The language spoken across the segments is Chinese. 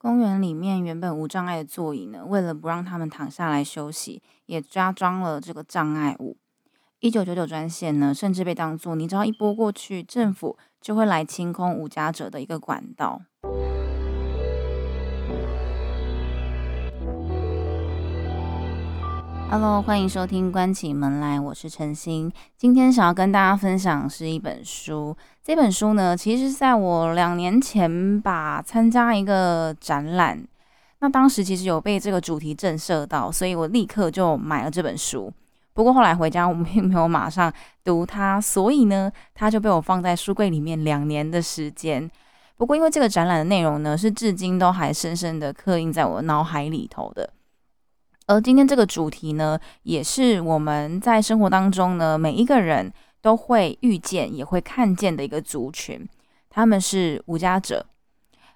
公园里面原本无障碍的座椅呢，为了不让他们躺下来休息，也加装了这个障碍物。一九九九专线呢，甚至被当作你只要一拨过去，政府就会来清空无家者的一个管道。Hello，欢迎收听《关起门来》，我是陈星。今天想要跟大家分享是一本书。这本书呢，其实在我两年前吧参加一个展览，那当时其实有被这个主题震慑到，所以我立刻就买了这本书。不过后来回家，我并没有马上读它，所以呢，它就被我放在书柜里面两年的时间。不过因为这个展览的内容呢，是至今都还深深的刻印在我脑海里头的。而今天这个主题呢，也是我们在生活当中呢，每一个人都会遇见、也会看见的一个族群，他们是无家者。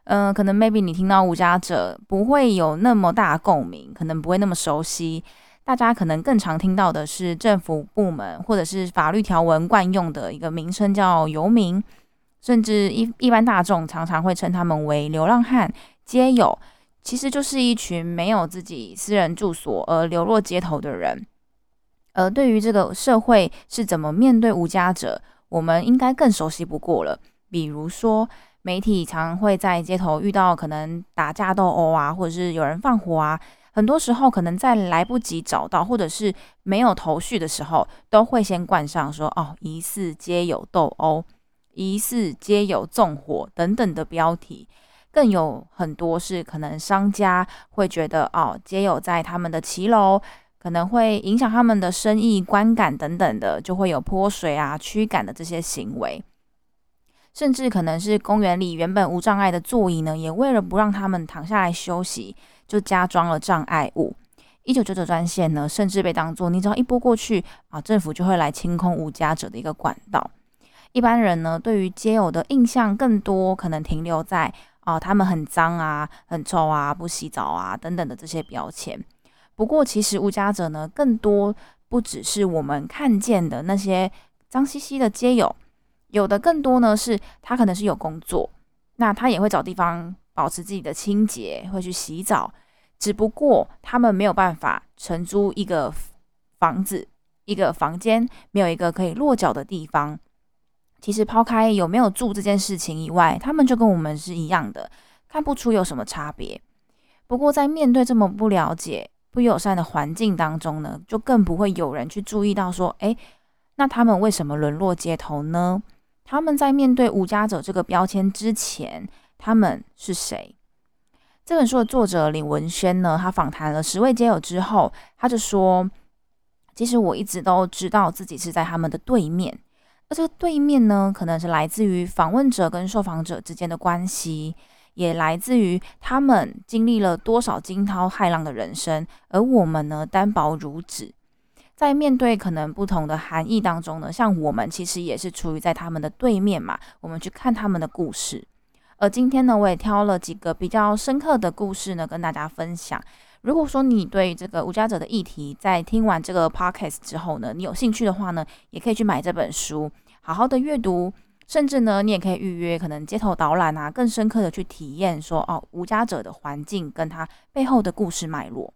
嗯，可能 maybe 你听到无家者不会有那么大共鸣，可能不会那么熟悉。大家可能更常听到的是政府部门或者是法律条文惯用的一个名称叫游民，甚至一一般大众常常会称他们为流浪汉、街友。其实就是一群没有自己私人住所而流落街头的人，而对于这个社会是怎么面对无家者，我们应该更熟悉不过了。比如说，媒体常会在街头遇到可能打架斗殴啊，或者是有人放火啊，很多时候可能在来不及找到或者是没有头绪的时候，都会先冠上说哦，疑似皆有斗殴，疑似皆有纵火等等的标题。更有很多是可能商家会觉得哦，皆有在他们的骑楼，可能会影响他们的生意观感等等的，就会有泼水啊、驱赶的这些行为。甚至可能是公园里原本无障碍的座椅呢，也为了不让他们躺下来休息，就加装了障碍物。一九九九专线呢，甚至被当作你只要一拨过去啊，政府就会来清空无家者的一个管道。一般人呢，对于街友的印象更多可能停留在。哦，他们很脏啊，很臭啊，不洗澡啊，等等的这些标签。不过，其实无家者呢，更多不只是我们看见的那些脏兮兮的街友，有的更多呢是他可能是有工作，那他也会找地方保持自己的清洁，会去洗澡。只不过他们没有办法承租一个房子，一个房间，没有一个可以落脚的地方。其实抛开有没有住这件事情以外，他们就跟我们是一样的，看不出有什么差别。不过在面对这么不了解、不友善的环境当中呢，就更不会有人去注意到说，哎，那他们为什么沦落街头呢？他们在面对无家者这个标签之前，他们是谁？这本书的作者李文轩呢，他访谈了十位街友之后，他就说，其实我一直都知道自己是在他们的对面。这个对面呢，可能是来自于访问者跟受访者之间的关系，也来自于他们经历了多少惊涛骇浪的人生，而我们呢，单薄如纸。在面对可能不同的含义当中呢，像我们其实也是处于在他们的对面嘛，我们去看他们的故事。而今天呢，我也挑了几个比较深刻的故事呢，跟大家分享。如果说你对这个无家者的议题，在听完这个 podcast 之后呢，你有兴趣的话呢，也可以去买这本书。好好的阅读，甚至呢，你也可以预约可能街头导览啊，更深刻的去体验说哦，无家者的环境跟他背后的故事脉络。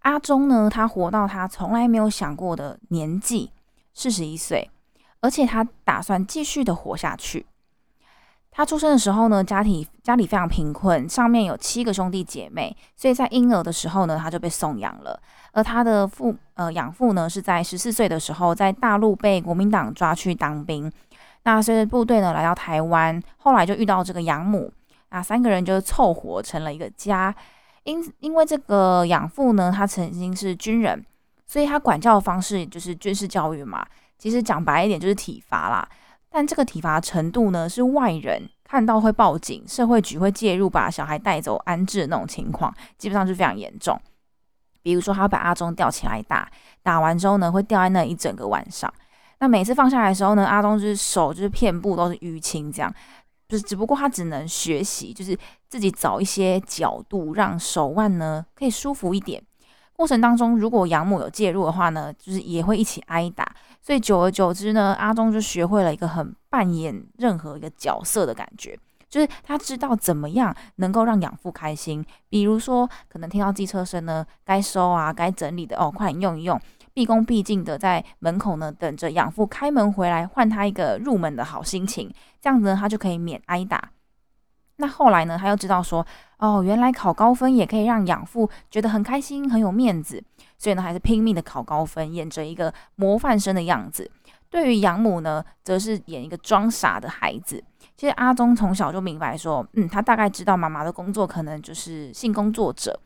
阿忠呢，他活到他从来没有想过的年纪，四十一岁，而且他打算继续的活下去。他出生的时候呢，家庭家里非常贫困，上面有七个兄弟姐妹，所以在婴儿的时候呢，他就被送养了。而他的父呃养父呢，是在十四岁的时候在大陆被国民党抓去当兵。那随着部队呢来到台湾，后来就遇到这个养母，那三个人就凑合成了一个家。因因为这个养父呢，他曾经是军人，所以他管教的方式就是军事教育嘛。其实讲白一点就是体罚啦。但这个体罚程度呢，是外人看到会报警，社会局会介入，把小孩带走安置的那种情况，基本上是非常严重。比如说，他把阿忠吊起来打，打完之后呢，会吊在那一整个晚上。那每次放下来的时候呢，阿忠就是手就是遍布都是淤青，这样，就是只不过他只能学习，就是自己找一些角度，让手腕呢可以舒服一点。过程当中，如果养母有介入的话呢，就是也会一起挨打。所以久而久之呢，阿忠就学会了一个很扮演任何一个角色的感觉，就是他知道怎么样能够让养父开心。比如说，可能听到机车声呢，该收啊，该整理的哦，快点用一用，毕恭毕敬的在门口呢等着养父开门回来，换他一个入门的好心情。这样子呢，他就可以免挨打。那后来呢，他又知道说，哦，原来考高分也可以让养父觉得很开心，很有面子。所以呢，还是拼命的考高分，演着一个模范生的样子。对于养母呢，则是演一个装傻的孩子。其实阿忠从小就明白说，嗯，他大概知道妈妈的工作可能就是性工作者，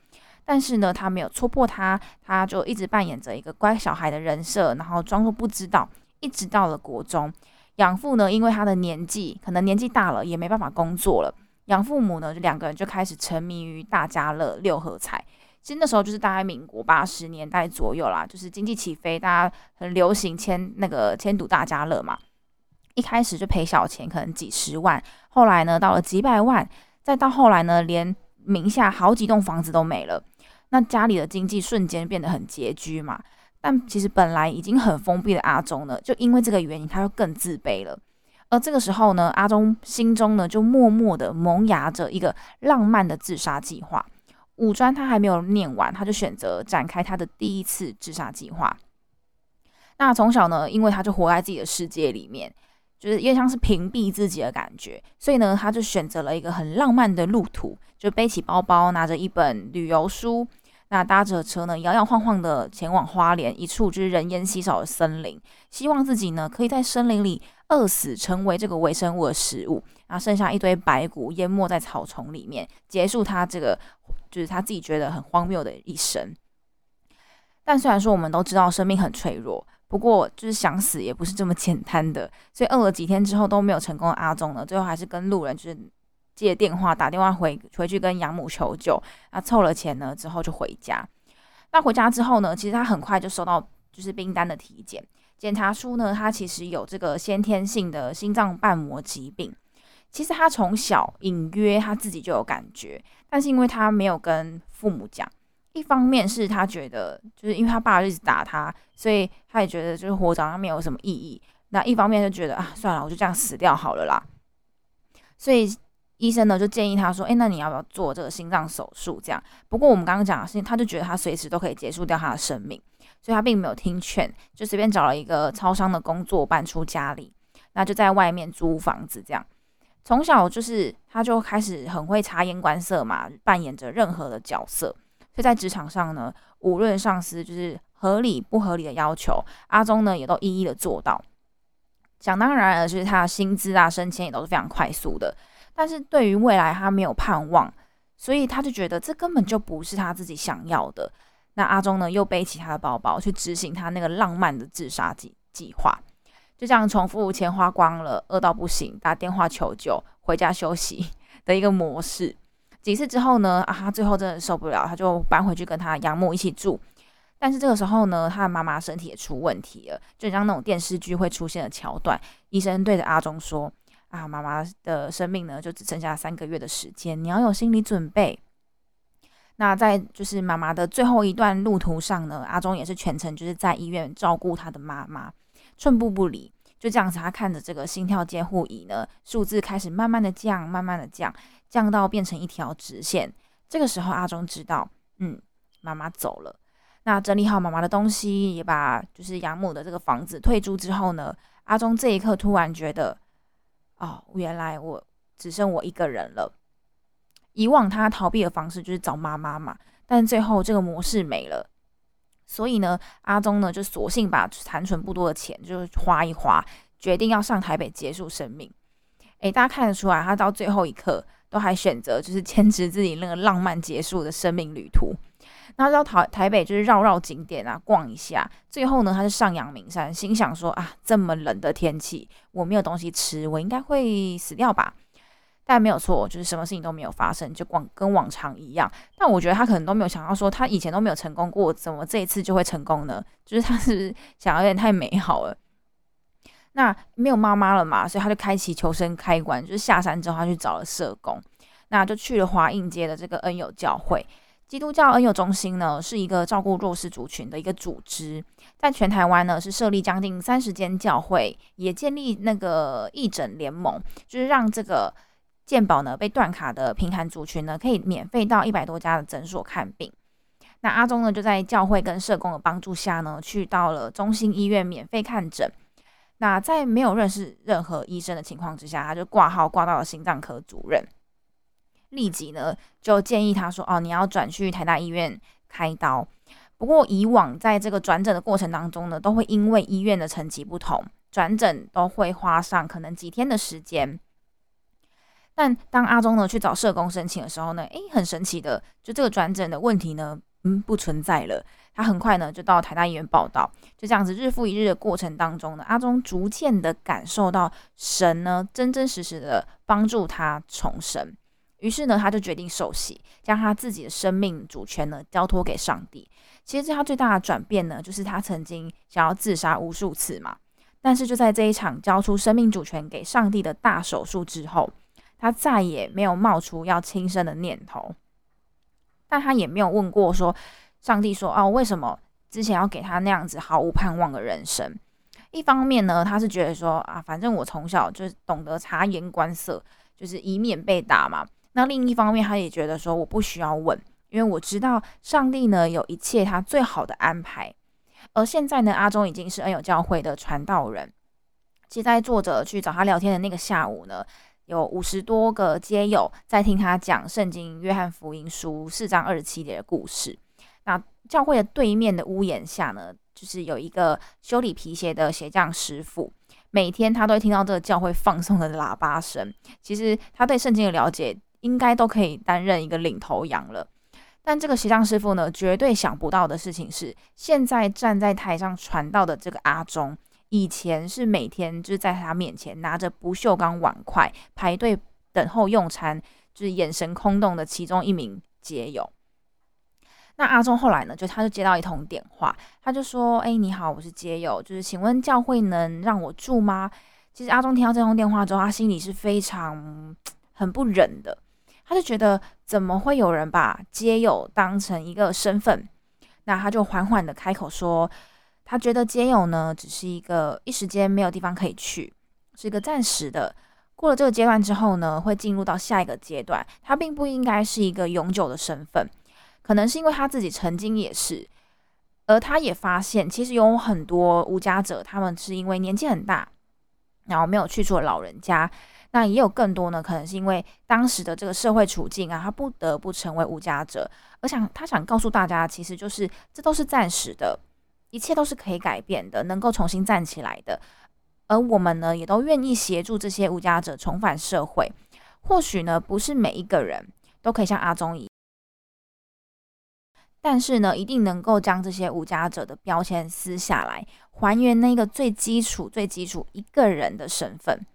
但是呢，他没有戳破他，他就一直扮演着一个乖小孩的人设，然后装作不知道。一直到了国中，养父呢，因为他的年纪可能年纪大了，也没办法工作了，养父母呢，就两个人就开始沉迷于大家乐、六合彩。其实那时候就是大概民国八十年代左右啦，就是经济起飞，大家很流行签那个签赌大家乐嘛。一开始就赔小钱，可能几十万，后来呢到了几百万，再到后来呢连名下好几栋房子都没了，那家里的经济瞬间变得很拮据嘛。但其实本来已经很封闭的阿忠呢，就因为这个原因，他就更自卑了。而这个时候呢，阿忠心中呢就默默的萌芽着一个浪漫的自杀计划。五专他还没有念完，他就选择展开他的第一次自杀计划。那从小呢，因为他就活在自己的世界里面，就是也像是屏蔽自己的感觉，所以呢，他就选择了一个很浪漫的路途，就背起包包，拿着一本旅游书，那搭着车呢，摇摇晃晃的前往花莲一处就是人烟稀少的森林，希望自己呢可以在森林里饿死，成为这个微生物的食物，然后剩下一堆白骨淹没在草丛里面，结束他这个。就是他自己觉得很荒谬的一生，但虽然说我们都知道生命很脆弱，不过就是想死也不是这么简单的。所以饿了几天之后都没有成功的阿忠呢，最后还是跟路人就是借电话打电话回回去跟养母求救，啊，凑了钱呢之后就回家。那回家之后呢，其实他很快就收到就是冰单的体检，检查出呢他其实有这个先天性的心脏瓣膜疾病。其实他从小隐约他自己就有感觉，但是因为他没有跟父母讲，一方面是他觉得就是因为他爸一直打他，所以他也觉得就是活着好像没有什么意义。那一方面就觉得啊，算了，我就这样死掉好了啦。所以医生呢就建议他说：“哎，那你要不要做这个心脏手术？”这样。不过我们刚刚讲的是，他就觉得他随时都可以结束掉他的生命，所以他并没有听劝，就随便找了一个超商的工作搬出家里，那就在外面租房子这样。从小就是，他就开始很会察言观色嘛，扮演着任何的角色。所以在职场上呢，无论上司就是合理不合理的要求，阿忠呢也都一一的做到。想当然了，就是他的薪资啊、升迁也都是非常快速的。但是对于未来，他没有盼望，所以他就觉得这根本就不是他自己想要的。那阿忠呢，又背起他的包包去执行他那个浪漫的自杀计计划。就这样重复钱花光了，饿到不行，打电话求救，回家休息的一个模式。几次之后呢，啊，他最后真的受不了，他就搬回去跟他养母一起住。但是这个时候呢，他的妈妈身体也出问题了，就像那种电视剧会出现的桥段。医生对着阿忠说：“啊，妈妈的生命呢，就只剩下三个月的时间，你要有心理准备。”那在就是妈妈的最后一段路途上呢，阿忠也是全程就是在医院照顾他的妈妈。寸步不离，就这样子，他看着这个心跳监护仪呢，数字开始慢慢的降，慢慢的降，降到变成一条直线。这个时候，阿忠知道，嗯，妈妈走了。那整理好妈妈的东西，也把就是养母的这个房子退租之后呢，阿忠这一刻突然觉得，哦，原来我只剩我一个人了。以往他逃避的方式就是找妈妈嘛，但最后这个模式没了。所以呢，阿忠呢就索性把残存不多的钱就花一花，决定要上台北结束生命。诶，大家看得出来，他到最后一刻都还选择就是坚持自己那个浪漫结束的生命旅途。那到台台北就是绕绕景点啊，逛一下。最后呢，他就上阳明山，心想说啊，这么冷的天气，我没有东西吃，我应该会死掉吧。但没有错，就是什么事情都没有发生，就往跟往常一样。但我觉得他可能都没有想到，说他以前都没有成功过，怎么这一次就会成功呢？就是他是不是想要有点太美好了。那没有妈妈了嘛，所以他就开启求生开关，就是下山之后他去找了社工，那就去了华映街的这个恩友教会，基督教恩友中心呢，是一个照顾弱势族群的一个组织，在全台湾呢是设立将近三十间教会，也建立那个义诊联盟，就是让这个。健保呢被断卡的贫寒族群呢，可以免费到一百多家的诊所看病。那阿忠呢，就在教会跟社工的帮助下呢，去到了中心医院免费看诊。那在没有认识任何医生的情况之下，他就挂号挂到了心脏科主任，立即呢就建议他说：“哦，你要转去台大医院开刀。”不过以往在这个转诊的过程当中呢，都会因为医院的层级不同，转诊都会花上可能几天的时间。但当阿忠呢去找社工申请的时候呢，诶，很神奇的，就这个转诊的问题呢。嗯，不存在了。他很快呢就到台大医院报道，就这样子日复一日的过程当中呢，阿忠逐渐的感受到神呢真真实实的帮助他重生。于是呢，他就决定受洗，将他自己的生命主权呢交托给上帝。其实他最大的转变呢，就是他曾经想要自杀无数次嘛，但是就在这一场交出生命主权给上帝的大手术之后，他再也没有冒出要轻生的念头。但他也没有问过说，上帝说哦，为什么之前要给他那样子毫无盼望的人生？一方面呢，他是觉得说啊，反正我从小就懂得察言观色，就是以免被打嘛。那另一方面，他也觉得说我不需要问，因为我知道上帝呢有一切他最好的安排。而现在呢，阿忠已经是恩友教会的传道人。其实，在作者去找他聊天的那个下午呢。有五十多个街友在听他讲《圣经·约翰福音书》四章二十七节的故事。那教会的对面的屋檐下呢，就是有一个修理皮鞋的鞋匠师傅。每天他都会听到这个教会放送的喇叭声。其实他对圣经的了解，应该都可以担任一个领头羊了。但这个鞋匠师傅呢，绝对想不到的事情是，现在站在台上传道的这个阿忠。以前是每天就是在他面前拿着不锈钢碗筷排队等候用餐，就是眼神空洞的其中一名街友。那阿忠后来呢，就他就接到一通电话，他就说：“哎，你好，我是街友，就是请问教会能让我住吗？”其实阿忠听到这通电话之后，他心里是非常很不忍的，他就觉得怎么会有人把街友当成一个身份？那他就缓缓的开口说。他觉得街友呢，只是一个一时间没有地方可以去，是一个暂时的。过了这个阶段之后呢，会进入到下一个阶段。他并不应该是一个永久的身份，可能是因为他自己曾经也是。而他也发现，其实有很多无家者，他们是因为年纪很大，然后没有去处的老人家。那也有更多呢，可能是因为当时的这个社会处境啊，他不得不成为无家者。而想他想告诉大家，其实就是这都是暂时的。一切都是可以改变的，能够重新站起来的。而我们呢，也都愿意协助这些无家者重返社会。或许呢，不是每一个人都可以像阿忠一样，但是呢，一定能够将这些无家者的标签撕下来，还原那个最基础、最基础一个人的身份。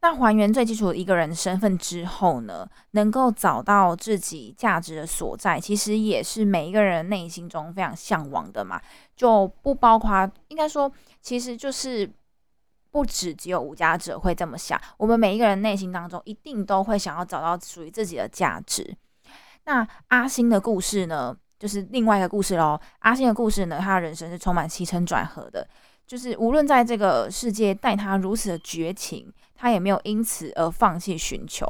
那还原最基础的一个人身份之后呢，能够找到自己价值的所在，其实也是每一个人内心中非常向往的嘛。就不包括，应该说，其实就是不止只有无家者会这么想，我们每一个人内心当中一定都会想要找到属于自己的价值。那阿星的故事呢，就是另外一个故事喽。阿星的故事呢，他的人生是充满起承转合的。就是无论在这个世界待他如此的绝情，他也没有因此而放弃寻求。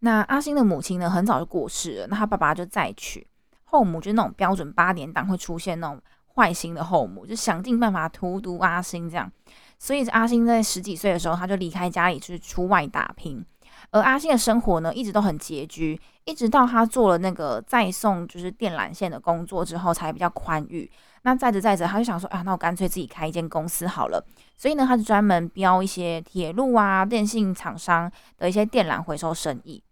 那阿星的母亲呢，很早就过世了，那他爸爸就再娶后母，就是那种标准八点档会出现那种坏心的后母，就想尽办法荼毒阿星这样。所以阿星在十几岁的时候，他就离开家里去出外打拼。而阿星的生活呢，一直都很拮据，一直到他做了那个再送就是电缆线的工作之后，才比较宽裕。那载着载着，他就想说，啊，那我干脆自己开一间公司好了。所以呢，他就专门标一些铁路啊、电信厂商的一些电缆回收生意。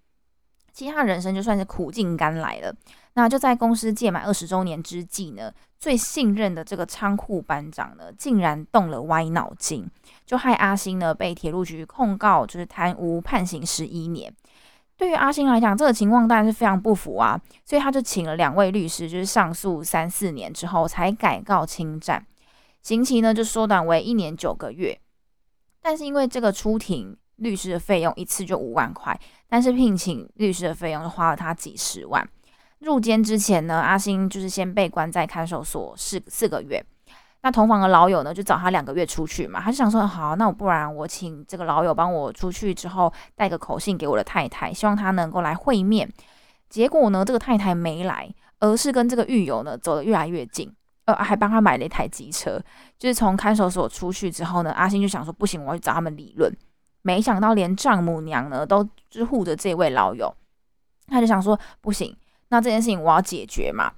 其实他人生就算是苦尽甘来了。那就在公司届满二十周年之际呢，最信任的这个仓库班长呢，竟然动了歪脑筋，就害阿星呢被铁路局控告，就是贪污，判刑十一年。对于阿星来讲，这个情况当然是非常不服啊，所以他就请了两位律师，就是上诉三四年之后才改告侵占，刑期呢就缩短为一年九个月。但是因为这个出庭律师的费用一次就五万块，但是聘请律师的费用就花了他几十万。入监之前呢，阿星就是先被关在看守所四四个月。那同房的老友呢，就找他两个月出去嘛，他就想说，好，那我不然我请这个老友帮我出去之后带个口信给我的太太，希望他能够来会面。结果呢，这个太太没来，而是跟这个狱友呢走得越来越近，呃，还帮他买了一台机车。就是从看守所出去之后呢，阿星就想说，不行，我要去找他们理论。没想到连丈母娘呢都就是护着这位老友，他就想说，不行，那这件事情我要解决嘛。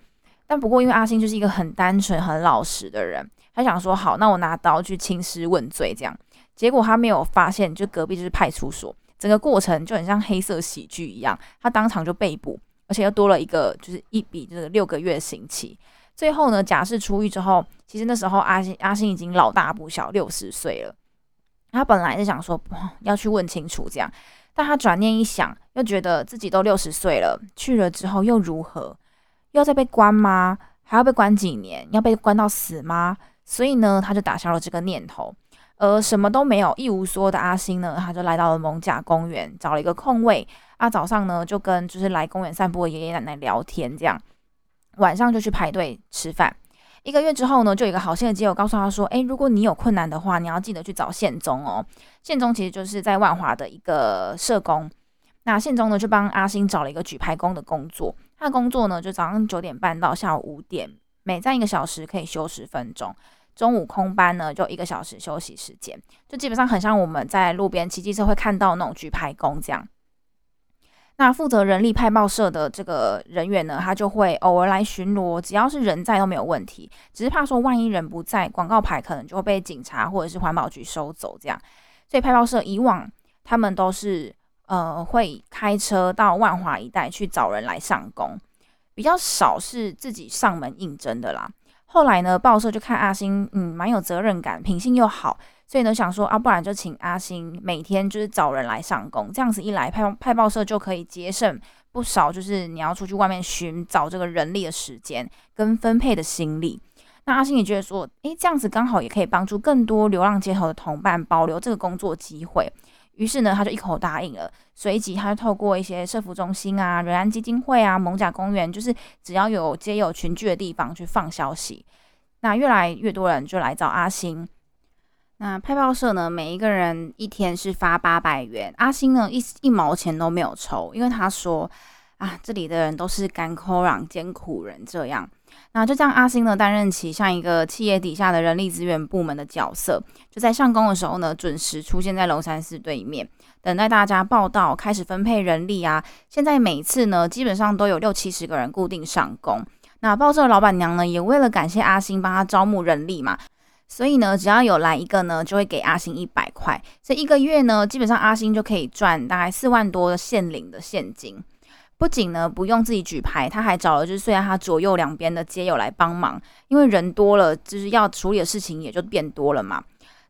但不过因为阿星就是一个很单纯、很老实的人。他想说好，那我拿刀去兴师问罪，这样结果他没有发现，就隔壁就是派出所，整个过程就很像黑色喜剧一样，他当场就被捕，而且又多了一个就是一笔这个六个月刑期。最后呢，假释出狱之后，其实那时候阿星阿星已经老大不小，六十岁了。他本来是想说要去问清楚这样，但他转念一想，又觉得自己都六十岁了，去了之后又如何？要再被关吗？还要被关几年？要被关到死吗？所以呢，他就打消了这个念头，而什么都没有、一无所有的阿星呢，他就来到了蒙甲公园，找了一个空位。啊，早上呢就跟就是来公园散步的爷爷奶奶聊天，这样晚上就去排队吃饭。一个月之后呢，就有一个好心的基友告诉他说：“诶，如果你有困难的话，你要记得去找宪宗哦。宪宗其实就是在万华的一个社工。那宪宗呢，就帮阿星找了一个举牌工的工作。他的工作呢，就早上九点半到下午五点，每站一个小时，可以休十分钟。”中午空班呢，就一个小时休息时间，就基本上很像我们在路边骑机车会看到那种举牌工这样。那负责人力派报社的这个人员呢，他就会偶尔来巡逻，只要是人在都没有问题，只是怕说万一人不在，广告牌可能就会被警察或者是环保局收走这样。所以派报社以往他们都是呃会开车到万华一带去找人来上工，比较少是自己上门应征的啦。后来呢，报社就看阿星，嗯，蛮有责任感，品性又好，所以呢想说啊，不然就请阿星每天就是找人来上工，这样子一来，派派报社就可以节省不少，就是你要出去外面寻找这个人力的时间跟分配的心力。那阿星也觉得说，诶，这样子刚好也可以帮助更多流浪街头的同伴保留这个工作机会。于是呢，他就一口答应了。随即，他就透过一些社福中心啊、仁安基金会啊、蒙甲公园，就是只要有街有群聚的地方去放消息。那越来越多人就来找阿星。那派报社呢，每一个人一天是发八百元，阿星呢一一毛钱都没有抽，因为他说啊，这里的人都是干苦壤艰苦人这样。那就这样，阿星呢担任起像一个企业底下的人力资源部门的角色，就在上工的时候呢，准时出现在龙山寺对面，等待大家报道，开始分配人力啊。现在每次呢，基本上都有六七十个人固定上工。那报社的老板娘呢，也为了感谢阿星帮他招募人力嘛，所以呢，只要有来一个呢，就会给阿星一百块。这一个月呢，基本上阿星就可以赚大概四万多的现领的现金。不仅呢不用自己举牌，他还找了就是虽然他左右两边的街友来帮忙，因为人多了，就是要处理的事情也就变多了嘛。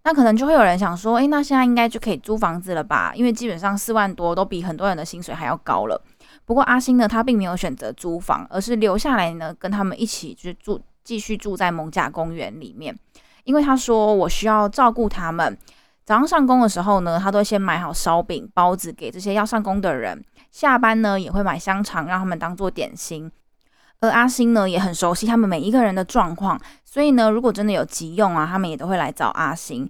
那可能就会有人想说，诶，那现在应该就可以租房子了吧？因为基本上四万多都比很多人的薪水还要高了。不过阿星呢，他并没有选择租房，而是留下来呢跟他们一起去住，继续住在蒙甲公园里面，因为他说我需要照顾他们。早上上工的时候呢，他都先买好烧饼、包子给这些要上工的人。下班呢也会买香肠让他们当做点心，而阿星呢也很熟悉他们每一个人的状况，所以呢如果真的有急用啊，他们也都会来找阿星。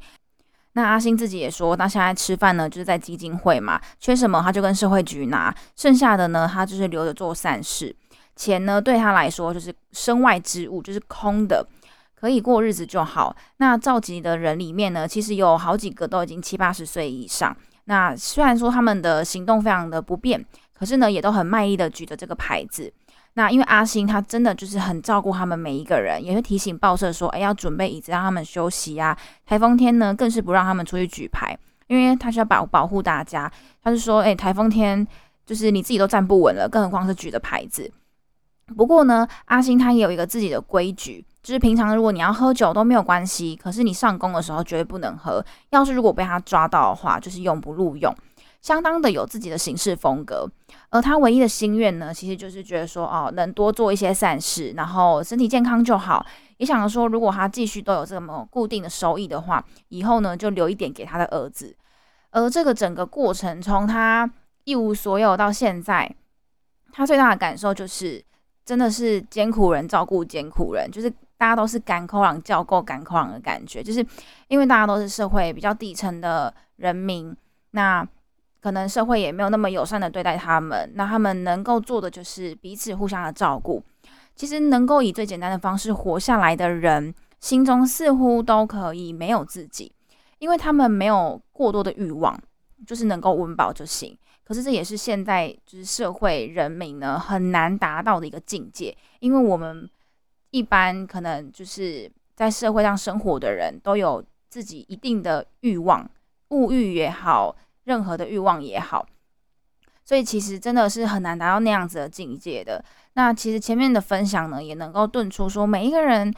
那阿星自己也说，那现在吃饭呢就是在基金会嘛，缺什么他就跟社会局拿，剩下的呢他就是留着做善事。钱呢对他来说就是身外之物，就是空的，可以过日子就好。那召集的人里面呢，其实有好几个都已经七八十岁以上。那虽然说他们的行动非常的不便，可是呢，也都很卖力的举着这个牌子。那因为阿星他真的就是很照顾他们每一个人，也会提醒报社说，哎，要准备椅子让他们休息啊。台风天呢，更是不让他们出去举牌，因为他需要保保护大家。他就说，哎，台风天就是你自己都站不稳了，更何况是举着牌子。不过呢，阿星他也有一个自己的规矩。就是平常如果你要喝酒都没有关系，可是你上工的时候绝对不能喝。要是如果被他抓到的话，就是永不录用，相当的有自己的行事风格。而他唯一的心愿呢，其实就是觉得说，哦，能多做一些善事，然后身体健康就好。也想着说，如果他继续都有这么固定的收益的话，以后呢就留一点给他的儿子。而这个整个过程，从他一无所有到现在，他最大的感受就是，真的是艰苦人照顾艰苦人，就是。大家都是赶口朗叫够赶口朗的感觉，就是因为大家都是社会比较底层的人民，那可能社会也没有那么友善的对待他们，那他们能够做的就是彼此互相的照顾。其实能够以最简单的方式活下来的人，心中似乎都可以没有自己，因为他们没有过多的欲望，就是能够温饱就行。可是这也是现在就是社会人民呢很难达到的一个境界，因为我们一般可能就是在社会上生活的人都有自己一定的欲望，物欲也好，任何的欲望也好。所以其实真的是很难达到那样子的境界的。那其实前面的分享呢，也能够顿出说，每一个人，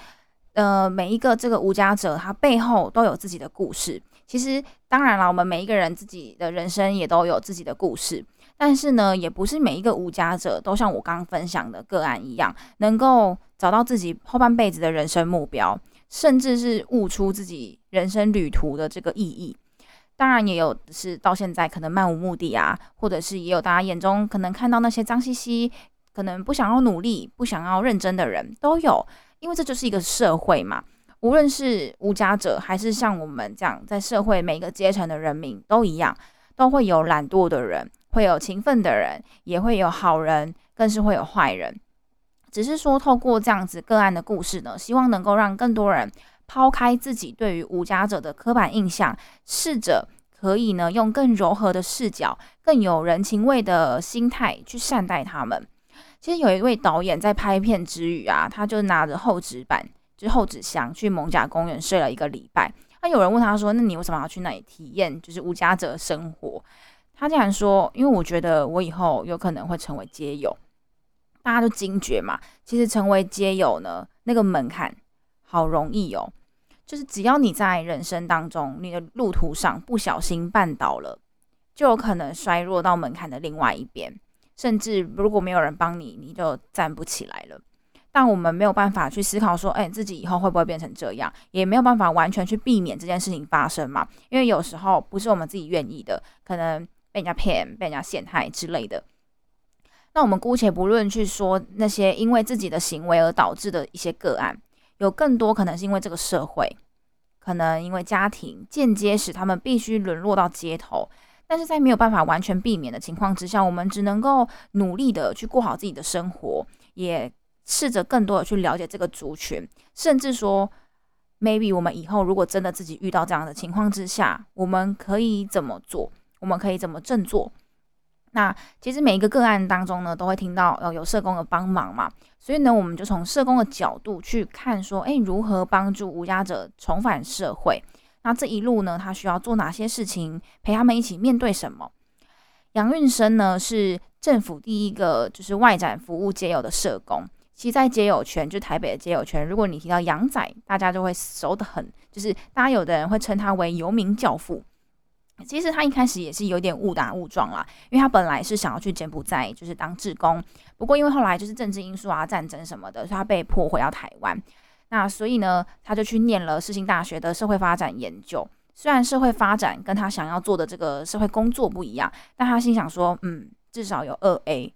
呃，每一个这个无家者，他背后都有自己的故事。其实当然了，我们每一个人自己的人生也都有自己的故事。但是呢，也不是每一个无家者都像我刚刚分享的个案一样，能够找到自己后半辈子的人生目标，甚至是悟出自己人生旅途的这个意义。当然也有是到现在可能漫无目的啊，或者是也有大家眼中可能看到那些脏兮兮、可能不想要努力、不想要认真的人都有，因为这就是一个社会嘛。无论是无家者，还是像我们这样在社会每个阶层的人民都一样，都会有懒惰的人，会有勤奋的人，也会有好人，更是会有坏人。只是说透过这样子个案的故事呢，希望能够让更多人。抛开自己对于无家者的刻板印象，试着可以呢用更柔和的视角、更有人情味的心态去善待他们。其实有一位导演在拍片之余啊，他就拿着厚纸板，就是厚纸箱去蒙甲公园睡了一个礼拜。那有人问他说：“那你为什么要去那里体验就是无家者生活？”他竟然说：“因为我觉得我以后有可能会成为街友。”大家都惊觉嘛，其实成为街友呢，那个门槛好容易哦。就是只要你在人生当中，你的路途上不小心绊倒了，就有可能摔落到门槛的另外一边，甚至如果没有人帮你，你就站不起来了。但我们没有办法去思考说，哎，自己以后会不会变成这样，也没有办法完全去避免这件事情发生嘛？因为有时候不是我们自己愿意的，可能被人家骗、被人家陷害之类的。那我们姑且不论去说那些因为自己的行为而导致的一些个案。有更多可能是因为这个社会，可能因为家庭间接使他们必须沦落到街头，但是在没有办法完全避免的情况之下，我们只能够努力的去过好自己的生活，也试着更多的去了解这个族群，甚至说，maybe 我们以后如果真的自己遇到这样的情况之下，我们可以怎么做？我们可以怎么振作？那其实每一个个案当中呢，都会听到呃有社工的帮忙嘛，所以呢，我们就从社工的角度去看说，哎，如何帮助无家者重返社会？那这一路呢，他需要做哪些事情？陪他们一起面对什么？杨运生呢，是政府第一个就是外展服务街友的社工。其实，在街友圈，就台北的街友圈，如果你提到杨仔，大家就会熟得很，就是大家有的人会称他为游民教父。其实他一开始也是有点误打误撞啦，因为他本来是想要去柬埔寨，就是当志工。不过因为后来就是政治因素啊、战争什么的，所以他被迫回到台湾。那所以呢，他就去念了世新大学的社会发展研究。虽然社会发展跟他想要做的这个社会工作不一样，但他心想说，嗯，至少有二 A。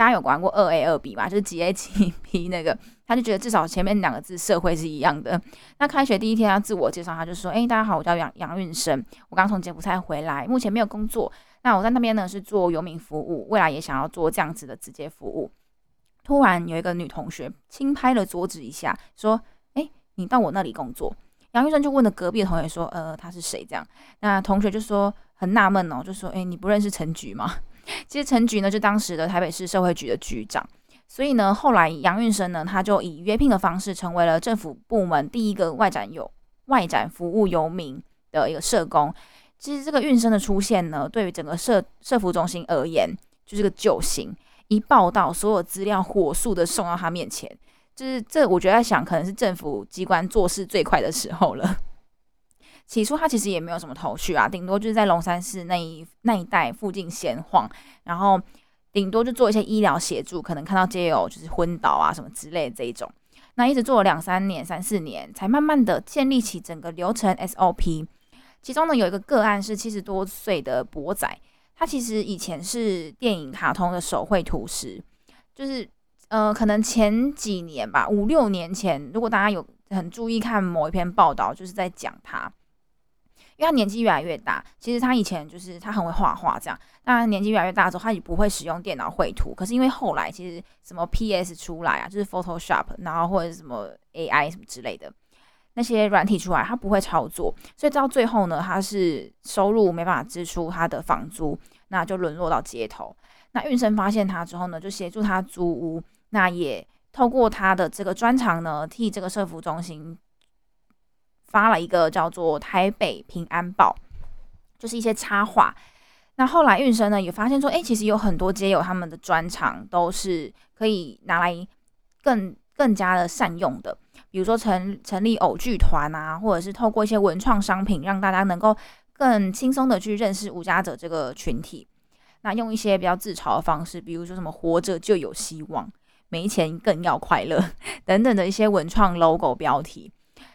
大家有玩过二 A 二 B 吧？就是几 A 几 B 那个，他就觉得至少前面两个字社会是一样的。那开学第一天他自我介绍，他就说：“哎，大家好，我叫杨杨运生，我刚从柬埔寨回来，目前没有工作。那我在那边呢是做游民服务，未来也想要做这样子的直接服务。”突然有一个女同学轻拍了桌子一下，说：“哎，你到我那里工作？”杨运生就问了隔壁的同学说：“呃，他是谁？”这样，那同学就说很纳闷哦，就说：“哎，你不认识陈菊吗？”其实陈局呢，就当时的台北市社会局的局长，所以呢，后来杨运生呢，他就以约聘的方式，成为了政府部门第一个外展有外展服务游民的一个社工。其实这个运生的出现呢，对于整个社社服中心而言，就是个救星。一报道，所有资料火速的送到他面前，就是这，我觉得在想，可能是政府机关做事最快的时候了。起初他其实也没有什么头绪啊，顶多就是在龙山寺那一那一带附近闲晃，然后顶多就做一些医疗协助，可能看到街友就是昏倒啊什么之类这一种。那一直做了两三年、三四年，才慢慢的建立起整个流程 SOP。其中呢有一个个案是七十多岁的博仔，他其实以前是电影卡通的手绘图师，就是呃，可能前几年吧，五六年前，如果大家有很注意看某一篇报道，就是在讲他。因为他年纪越来越大，其实他以前就是他很会画画这样，但年纪越来越大之后，他也不会使用电脑绘图。可是因为后来其实什么 PS 出来啊，就是 Photoshop，然后或者什么 AI 什么之类的那些软体出来，他不会操作，所以到最后呢，他是收入没办法支出他的房租，那就沦落到街头。那运生发现他之后呢，就协助他租屋，那也透过他的这个专长呢，替这个社服中心。发了一个叫做《台北平安报》，就是一些插画。那后来运生呢也发现说，哎，其实有很多街友他们的专长都是可以拿来更更加的善用的。比如说成成立偶剧团啊，或者是透过一些文创商品，让大家能够更轻松的去认识无家者这个群体。那用一些比较自嘲的方式，比如说什么“活着就有希望”，“没钱更要快乐” 等等的一些文创 logo 标题。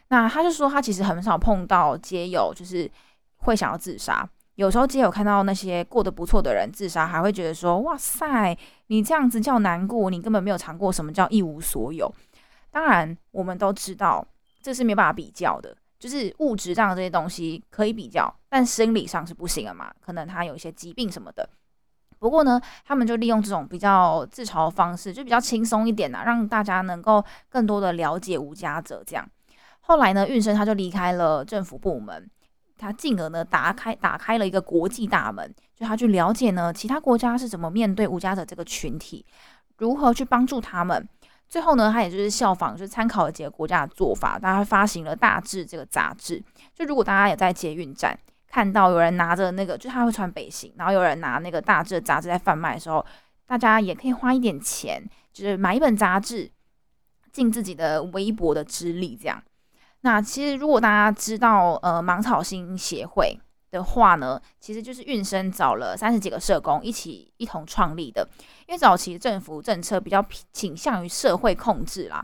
那他就说，他其实很少碰到街友，就是会想要自杀。有时候街友看到那些过得不错的人自杀，还会觉得说：“哇塞，你这样子叫难过，你根本没有尝过什么叫一无所有。”当然，我们都知道这是没办法比较的，就是物质上的这些东西可以比较，但生理上是不行的嘛。可能他有一些疾病什么的。不过呢，他们就利用这种比较自嘲的方式，就比较轻松一点呐，让大家能够更多的了解无家者这样。后来呢，运生他就离开了政府部门，他进而呢打开打开了一个国际大门，就他去了解呢其他国家是怎么面对无家者这个群体，如何去帮助他们。最后呢，他也就是效仿，就是参考了几个国家的做法，大家发行了《大志》这个杂志。就如果大家也在捷运站看到有人拿着那个，就他会穿背心，然后有人拿那个《大志》杂志在贩卖的时候，大家也可以花一点钱，就是买一本杂志，尽自己的微薄的之力，这样。那其实，如果大家知道呃芒草心协会的话呢，其实就是运生找了三十几个社工一起一同创立的。因为早期政府政策比较倾向于社会控制啦，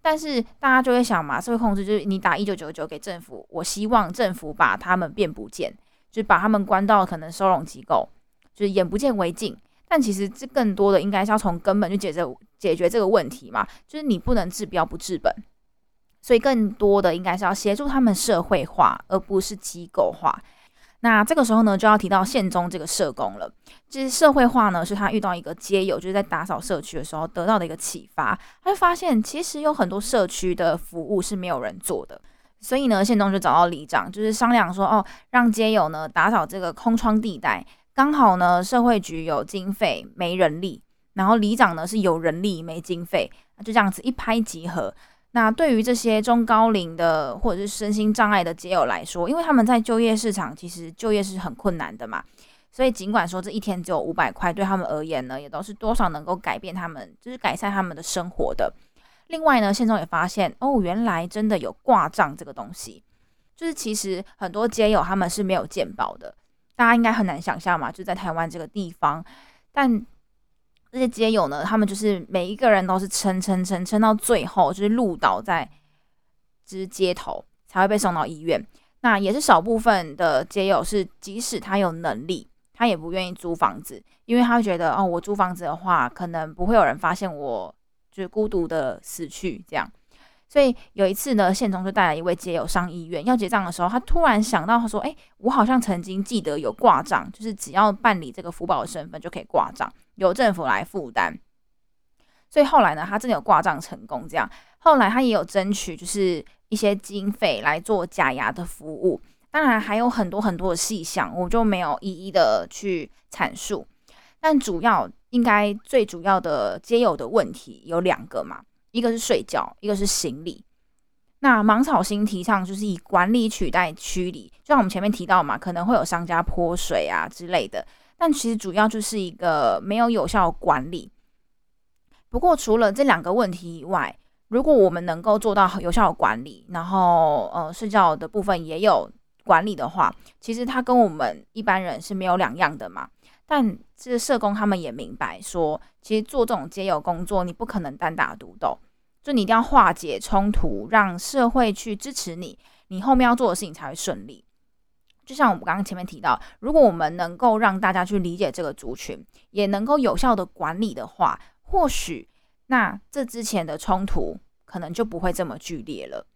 但是大家就会想嘛，社会控制就是你打一九九九给政府，我希望政府把他们变不见，就把他们关到可能收容机构，就是眼不见为净。但其实这更多的应该是要从根本去解决解决这个问题嘛，就是你不能治标不治本。所以，更多的应该是要协助他们社会化，而不是机构化。那这个时候呢，就要提到宪中这个社工了。其实社会化呢，是他遇到一个街友，就是在打扫社区的时候得到的一个启发。他就发现，其实有很多社区的服务是没有人做的。所以呢，宪中就找到里长，就是商量说，哦，让街友呢打扫这个空窗地带。刚好呢，社会局有经费没人力，然后里长呢是有人力没经费，就这样子一拍即合。那对于这些中高龄的或者是身心障碍的街友来说，因为他们在就业市场其实就业是很困难的嘛，所以尽管说这一天只有五百块，对他们而言呢，也都是多少能够改变他们，就是改善他们的生活的。另外呢，现中也发现哦，原来真的有挂账这个东西，就是其实很多街友他们是没有健保的，大家应该很难想象嘛，就在台湾这个地方，但。这些街友呢，他们就是每一个人都是撑撑撑撑到最后，就是路倒在就是街头才会被送到医院。那也是少部分的街友是，即使他有能力，他也不愿意租房子，因为他觉得哦，我租房子的话，可能不会有人发现我就是孤独的死去这样。所以有一次呢，县中就带了一位街友上医院要结账的时候，他突然想到，他说：“哎，我好像曾经记得有挂账，就是只要办理这个福保的身份就可以挂账。”由政府来负担，所以后来呢，他真的有挂账成功。这样，后来他也有争取，就是一些经费来做假牙的服务。当然还有很多很多的细项，我就没有一一的去阐述。但主要应该最主要的皆有的问题有两个嘛，一个是睡觉，一个是行李。那芒草星提倡就是以管理取代驱离，就像我们前面提到嘛，可能会有商家泼水啊之类的。但其实主要就是一个没有有效管理。不过除了这两个问题以外，如果我们能够做到有效的管理，然后呃睡觉的部分也有管理的话，其实它跟我们一般人是没有两样的嘛。但这社工他们也明白说，其实做这种接友工作，你不可能单打独斗，就你一定要化解冲突，让社会去支持你，你后面要做的事情才会顺利。就像我们刚刚前面提到，如果我们能够让大家去理解这个族群，也能够有效的管理的话，或许那这之前的冲突可能就不会这么剧烈了。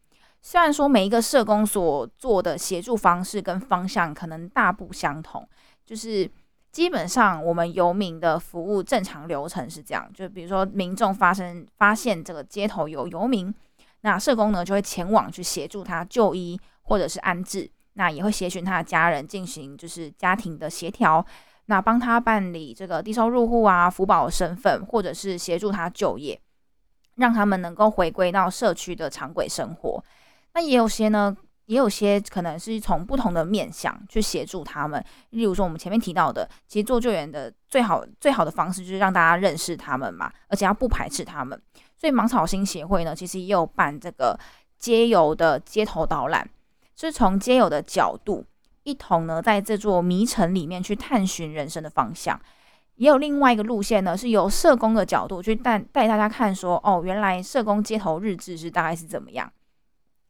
虽然说每一个社工所做的协助方式跟方向可能大不相同，就是基本上我们游民的服务正常流程是这样，就比如说民众发生发现这个街头有游民，那社工呢就会前往去协助他就医或者是安置，那也会协寻他的家人进行就是家庭的协调，那帮他办理这个低收入户啊、福保身份，或者是协助他就业，让他们能够回归到社区的常轨生活。那也有些呢，也有些可能是从不同的面向去协助他们。例如说，我们前面提到的，其实做救援的最好最好的方式就是让大家认识他们嘛，而且要不排斥他们。所以芒草心协会呢，其实也有办这个街游的街头导览，是从街友的角度，一同呢在这座迷城里面去探寻人生的方向。也有另外一个路线呢，是由社工的角度去带带大家看，说哦，原来社工街头日志是大概是怎么样。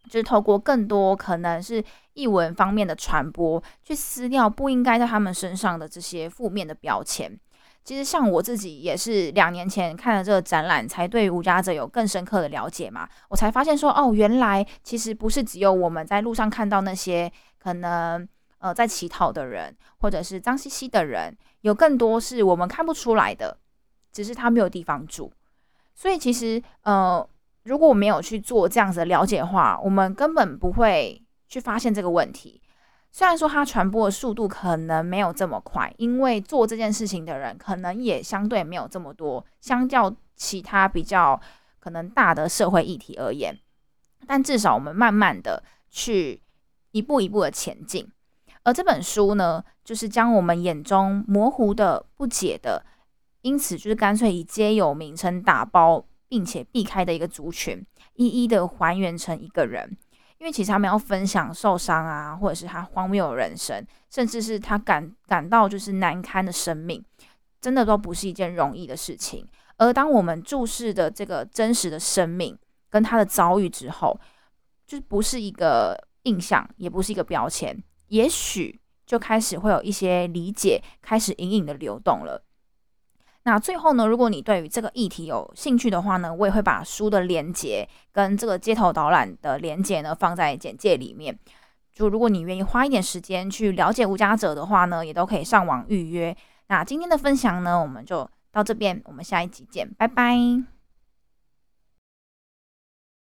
就是透过更多可能是译文方面的传播，去撕掉不应该在他们身上的这些负面的标签。其实像我自己也是两年前看了这个展览，才对无家者有更深刻的了解嘛。我才发现说，哦，原来其实不是只有我们在路上看到那些可能呃在乞讨的人，或者是脏兮兮的人，有更多是我们看不出来的，只是他没有地方住。所以其实呃。如果我没有去做这样子的了解的话，我们根本不会去发现这个问题。虽然说它传播的速度可能没有这么快，因为做这件事情的人可能也相对没有这么多，相较其他比较可能大的社会议题而言，但至少我们慢慢的去一步一步的前进。而这本书呢，就是将我们眼中模糊的、不解的，因此就是干脆以皆有名称打包。并且避开的一个族群，一一的还原成一个人，因为其实他们要分享受伤啊，或者是他荒谬的人生，甚至是他感感到就是难堪的生命，真的都不是一件容易的事情。而当我们注视的这个真实的生命跟他的遭遇之后，就不是一个印象，也不是一个标签，也许就开始会有一些理解，开始隐隐的流动了。那最后呢，如果你对于这个议题有兴趣的话呢，我也会把书的连接跟这个街头导览的连接呢放在简介里面。就如果你愿意花一点时间去了解无家者的话呢，也都可以上网预约。那今天的分享呢，我们就到这边，我们下一集见，拜拜。